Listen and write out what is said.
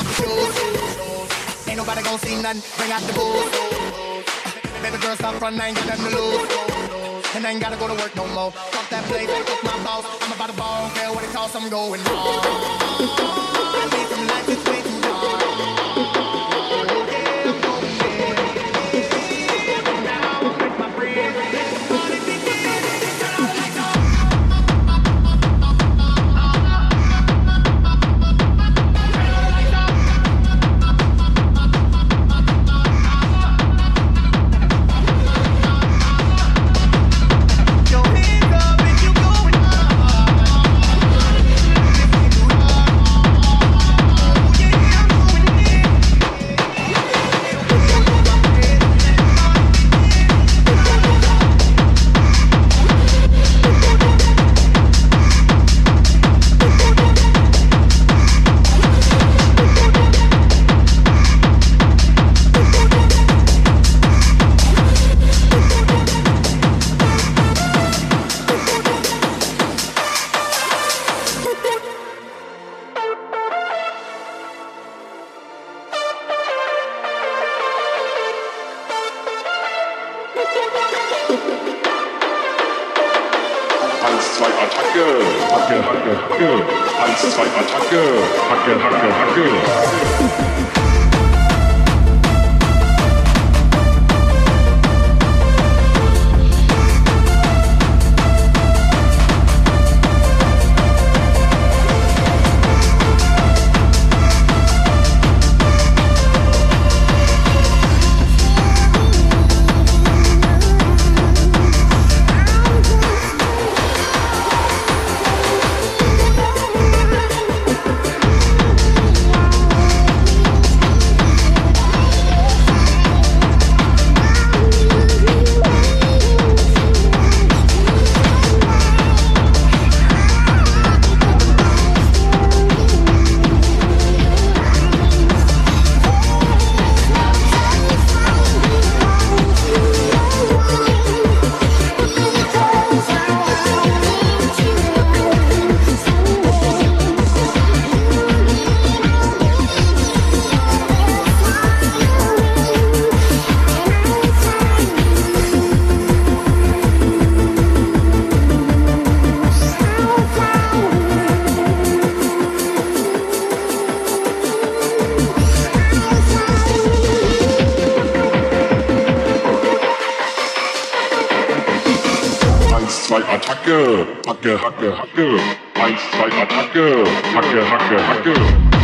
off the shoes. Ain't nobody gon' see none, bring out the booze. Baby girl, stop running, I ain't got nothing to lose. And I ain't gotta go to work no more. Fuck that place, fuck my boss. I'm about to ball, care what it costs, I'm going wrong. Eins, zwei, Attacke. Hacke, Hacke, Hacke. Eins, zwei, Attacke. Hacke, Hacke, Hacke. Eins, zwei, Attacke. Hacke, Hacke, Hacke. Eins, zwei, Attacke. Hacke, Hacke, Hacke.